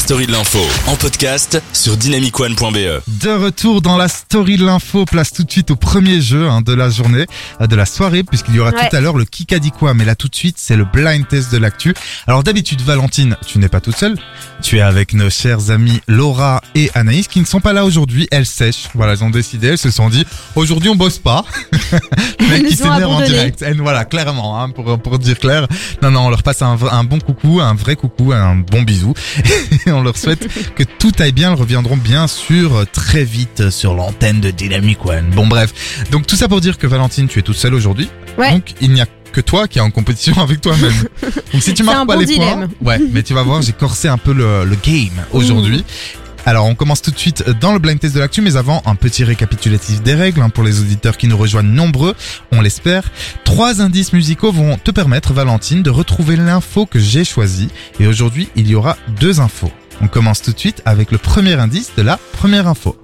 story de l'info en podcast sur dynamicone.be. De retour dans la story de l'info, place tout de suite au premier jeu hein, de la journée, euh, de la soirée, puisqu'il y aura Ouais. tout à l'heure le qui a dit quoi, mais là tout de suite c'est le blind test de l'actu. Alors d'habitude Valentine, tu n'es pas toute seule, tu es avec nos chers amis Laura et Anaïs qui ne sont pas là aujourd'hui, elles sèchent, voilà elles ont décidé, elles se sont dit aujourd'hui on bosse pas, Le mec Elles qui nous ont s'énerve en direct, Elles, voilà clairement, hein, pour, pour dire clair, non non on leur passe un, v- un bon coucou, un vrai coucou, un bon bisou, et on leur souhaite que tout aille bien. Elles reviendront bien sûr très vite sur l'antenne de Dynamic One. Bon bref, donc tout ça pour dire que Valentine, tu es toute seule aujourd'hui. Ouais. Donc il n'y a que toi qui est en compétition avec toi-même. Donc si tu marques pas bon les dilemme. points, ouais, mais tu vas voir, j'ai corsé un peu le, le game aujourd'hui. Alors on commence tout de suite dans le blind test de l'actu, mais avant un petit récapitulatif des règles hein, pour les auditeurs qui nous rejoignent nombreux, on l'espère. Trois indices musicaux vont te permettre, Valentine, de retrouver l'info que j'ai choisie. Et aujourd'hui, il y aura deux infos. On commence tout de suite avec le premier indice de la première info.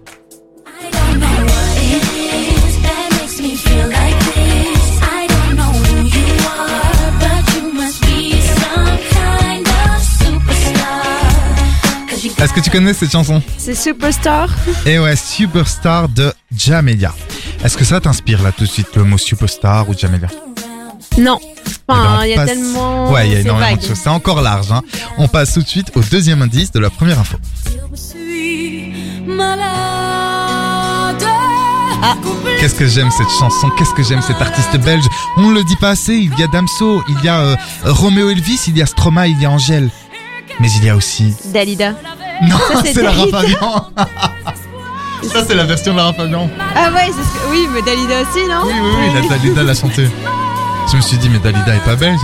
Est-ce que tu connais cette chanson? C'est Superstar. Eh ouais, Superstar de Jamelia. Est-ce que ça t'inspire là tout de suite le mot superstar ou Jamelia? Non. Eh ben, Enfin, il y a passe- tellement. Ouais, il y a énormément vague. de choses. C'est encore large. Hein. On passe tout de suite au deuxième indice de la première info. je suis malade. Qu'est-ce que j'aime cette chanson, qu'est-ce que j'aime cet artiste belge. On ne le dit pas assez, il y a Damso, il y a euh, Roméo Elvis, il y a Stromae, il y a Angèle. Mais il y a aussi... Dalida. Non, c'est c'est Lara Dalida. Fabian Ça c'est la version de Lara Fabian. Ah ouais, c'est ce que... oui, mais Dalida aussi, non Oui, oui, oui, la Dalida l'a chanté. Je me suis dit, mais Dalida est pas belge.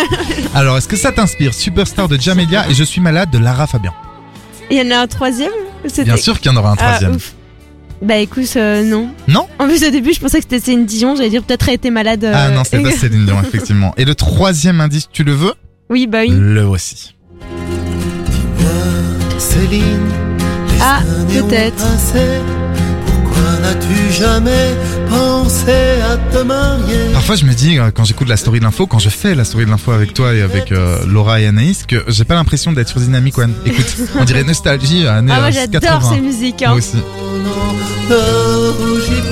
Alors, est-ce que ça t'inspire Superstar de Jamelia et Je suis malade de Lara Fabian? Il y en a un troisième? C'était- Bien sûr qu'il y en aura un Ah, troisième. ouf. Bah écoute, euh, non. Non? En plus, au début, je pensais que c'était Céline Dion. J'allais dire peut-être elle était malade. euh, Ah non, c'est pas Céline Dion, effectivement. Et le troisième indice, tu le veux? Oui, bah oui. Le voici. Ah, peut-être. Pourquoi n'as-tu jamais pensé à te marier? Parfois, je me dis, euh, quand j'écoute la story de l'info, quand je fais la story de l'info avec toi et avec euh, Laura et Anaïs, que j'ai pas l'impression d'être sur Dynamic One. Écoute, on dirait nostalgie, années Ah, moi euh, j'adore 80. ces musiques. Moi Hein. aussi. Ne rougis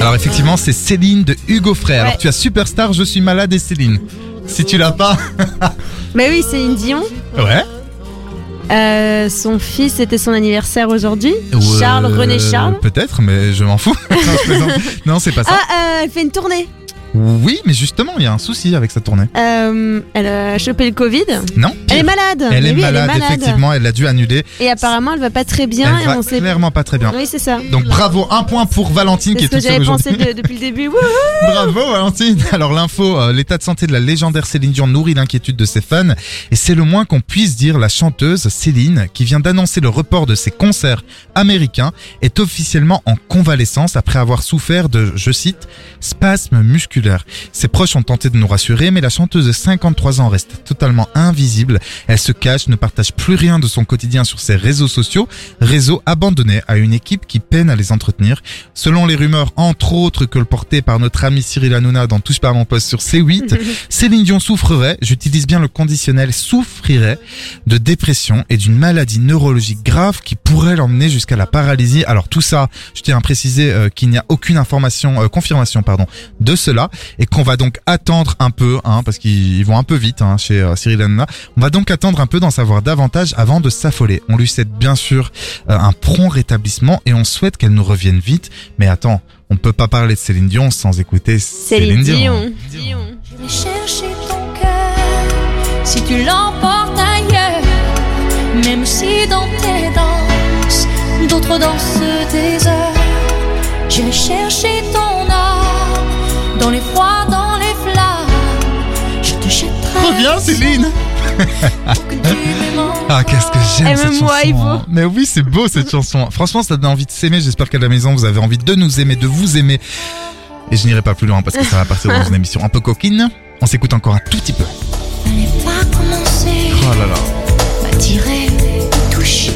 Alors effectivement, c'est Céline de Hugo Frey. Alors Ouais. tu as Superstar, Je suis malade et Céline. Si tu l'as pas, Mais oui, Céline Dion. ouais. Euh, son fils, c'était son anniversaire aujourd'hui. Ou, Charles, euh, René Charles. Peut-être, mais je m'en fous. non. Non, c'est pas ça. Ah, euh, elle fait une tournée. Oui, mais justement, il y a un souci avec sa tournée. Euh, elle a chopé le Covid. Non Elle est malade. Elle est oui, malade, elle est malade. effectivement, elle a dû annuler. Et apparemment, elle va pas très bien. elle et va on sait. clairement pas très bien. Oui, c'est ça. Donc bravo, un point pour Valentine qui C'est est ce que toute seule pensé de- depuis le début. Bravo Valentine Alors l'info, euh, l'état de santé de la légendaire Céline Dion nourrit l'inquiétude de ses fans et c'est le moins qu'on puisse dire la chanteuse Céline qui vient d'annoncer le report de ses concerts américains est officiellement en convalescence après avoir souffert de, je cite, spasmes musculaires. Ses proches ont tenté de nous rassurer mais la chanteuse de 53 ans reste totalement invisible. Elle se cache, ne partage plus rien de son quotidien sur ses réseaux sociaux, réseaux abandonnés à une équipe qui peine à les entretenir. Selon les rumeurs, entre autres que le porté par notre ami Cyril Hanouna dans Touche pas à mon poste sur C8, Céline Dion souffrerait, j'utilise bien le conditionnel, souffrirait de dépression et d'une maladie neurologique grave qui pourrait l'emmener jusqu'à la paralysie. Alors tout ça, je tiens à préciser euh, qu'il n'y a aucune information, euh, confirmation pardon, de cela et qu'on va donc attendre un peu, hein, parce qu'ils ils vont un peu vite hein, chez euh, Cyril Hanouna. On va donc attendre un peu d'en savoir davantage avant de s'affoler. On lui souhaite bien sûr euh, un prompt rétablissement et on souhaite qu'elle nous revienne vite. Mais attends, on peut pas parler de Céline Dion sans écouter Céline, Céline Dion. Dion. Je vais chercher ton cœur si tu l'emportes ailleurs. Même si dans tes danses, d'autres dansent des heures. J'irai chercher ton âme dans les froids, dans les flammes. Je te jetterai. Reviens Céline Ah qu'est-ce que j'aime cette chanson hein. Mais oui c'est beau cette chanson Franchement ça donne envie de s'aimer J'espère qu'à la maison vous avez envie de nous aimer, de vous aimer Et je n'irai pas plus loin parce que ça va partir dans une émission un peu coquine On s'écoute encore un tout petit peu pas commencer. Oh là là m'attirer, toucher.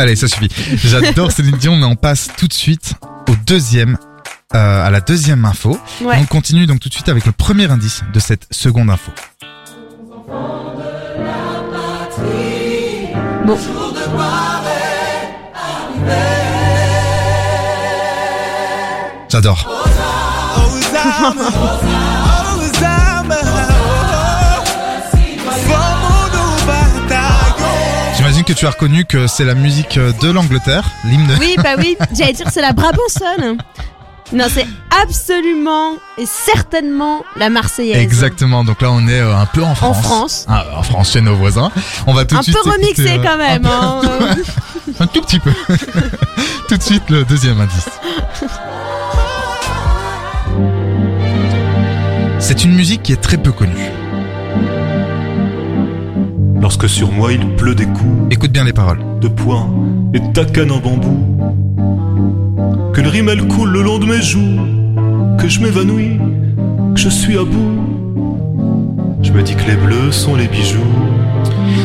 Allez ça suffit J'adore Céline Dion mais on passe tout de suite au deuxième euh, à la deuxième info. Ouais. On continue donc tout de suite avec le premier indice de cette seconde info. Bon. J'adore. Que tu as reconnu que c'est la musique de l'Angleterre, l'hymne. Oui, bah oui, j'allais dire c'est la Brabançonne. Non, c'est absolument et certainement la Marseillaise. Exactement. Donc là, on est euh, un peu en France. France. Ah, en France, chez nos voisins. On va tout Un de suite. peu remixé euh, quand même. un peu- hein. Un tout petit peu. tout de suite, le deuxième indice. C'est une musique qui est très peu connue. Lorsque sur moi il pleut des coups Écoute bien les paroles. de poing et de tacane en bambou, que le rimel coule le long de mes joues, que je m'évanouis, que je suis à bout. Je me dis que les bleus sont les bijoux.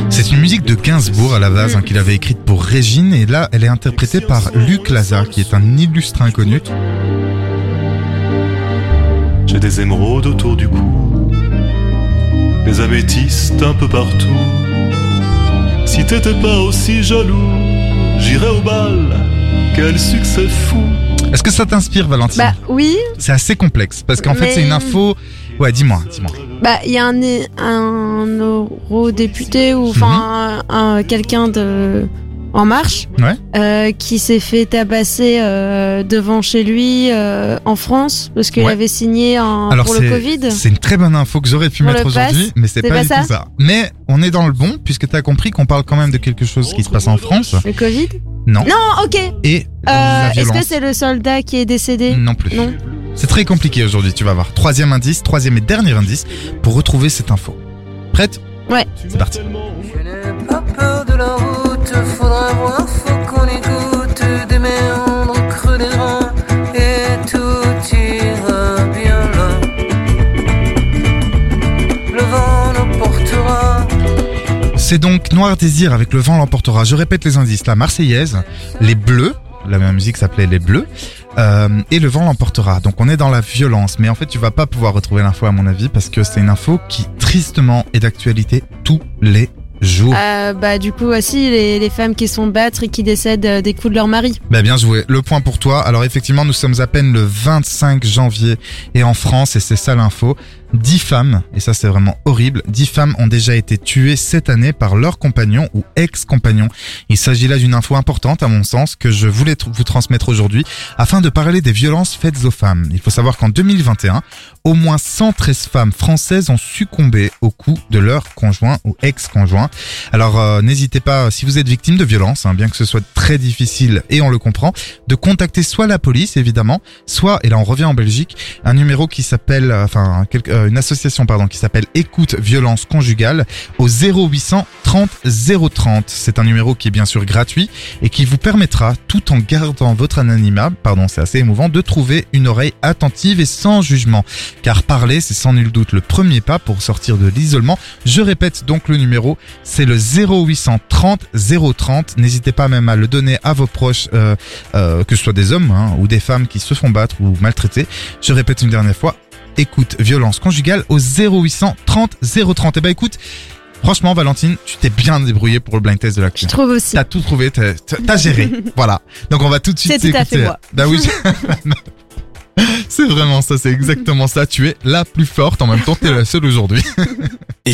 C'est une musique de Gainsbourg à la base hein, qu'il avait écrite pour Régine et là elle est interprétée par Luc Lazare qui est un illustre inconnu. J'ai des émeraudes autour du cou, des améthystes un peu partout. Si t'étais pas aussi jaloux, j'irais au bal. Quel succès fou! Est-ce que ça t'inspire Valentine bah oui, C'est assez complexe parce qu'en fait c'est une info... Ouais dis-moi, dis-moi. bah il y a un, un eurodéputé ou enfin un- un- quelqu'un de en marche. Ouais. euh, qui s'est fait tabasser euh, devant chez lui euh, en France parce qu'il Ouais. avait signé un, Alors pour le Covid. c'est une très bonne info que j'aurais pu Pour mettre aujourd'hui, mais c'est pas, pas du ça tout ça. Mais on est dans le bon puisque tu as compris qu'on parle quand même de quelque chose qui se passe en France. Le Covid? Non. Non, ok. Et Euh, Est-ce que c'est le soldat qui est décédé? Non plus. Non. C'est très compliqué aujourd'hui, tu vas voir. Troisième indice, troisième et dernier indice pour retrouver cette info. Prête? Ouais. C'est parti. Je n'ai pas peur de la route, Le vent nous portera. C'est donc Noir Désir avec Le vent l'emportera. Je répète les indices. La Marseillaise, Les Bleus, la même musique s'appelait Les Bleus, euh, et Le vent l'emportera. Donc on est dans la violence, mais en fait tu vas pas pouvoir retrouver l'info à mon avis parce que c'est une info qui tristement est d'actualité tous les jours. Euh, Bah du coup aussi les, les femmes qui sont battre et qui décèdent euh, des coups de leur mari. Bah bien joué. Le point pour toi. Alors effectivement, nous sommes à peine le 25 janvier et en France, et c'est ça l'info, 10 femmes, et ça c'est vraiment horrible, 10 femmes ont déjà été tuées cette année par leurs compagnons ou ex-compagnons. Il s'agit là d'une info importante à mon sens que je voulais vous transmettre aujourd'hui afin de parler des violences faites aux femmes. Il faut savoir qu'en 2021, au moins 113 femmes françaises ont succombé au coup de leur conjoint ou ex-conjoint. Alors euh, n'hésitez pas, si vous êtes victime de violences, hein, bien que ce soit très difficile et on le comprend, de contacter soit la police évidemment, soit, et là on revient en Belgique, un numéro qui s'appelle, euh, enfin quelque- euh, une association pardon qui s'appelle Écoute Violence Conjugale au 0800 30 030. C'est un numéro qui est bien sûr gratuit et qui vous permettra, tout en gardant votre anonymat, pardon c'est assez émouvant, de trouver une oreille attentive et sans jugement. Car parler, c'est sans nul doute le premier pas pour sortir de l'isolement. Je répète donc le numéro, c'est le 0800 30 030. N'hésitez pas même à le donner à vos proches, euh, euh, que ce soit des hommes hein, ou des femmes qui se font battre ou maltraiter. Je répète une dernière fois, écoute violence conjugale au 0800 30 030. Et bah écoute, franchement Valentine, tu t'es bien débrouillé pour le blind test de la Je trouve aussi. T'as tout trouvé, t'as géré. voilà. Donc on va tout de suite C'est tout à fait moi. Bah oui. c'est vraiment ça, c'est exactement ça. Tu es la plus forte. En même temps, t'es la seule aujourd'hui.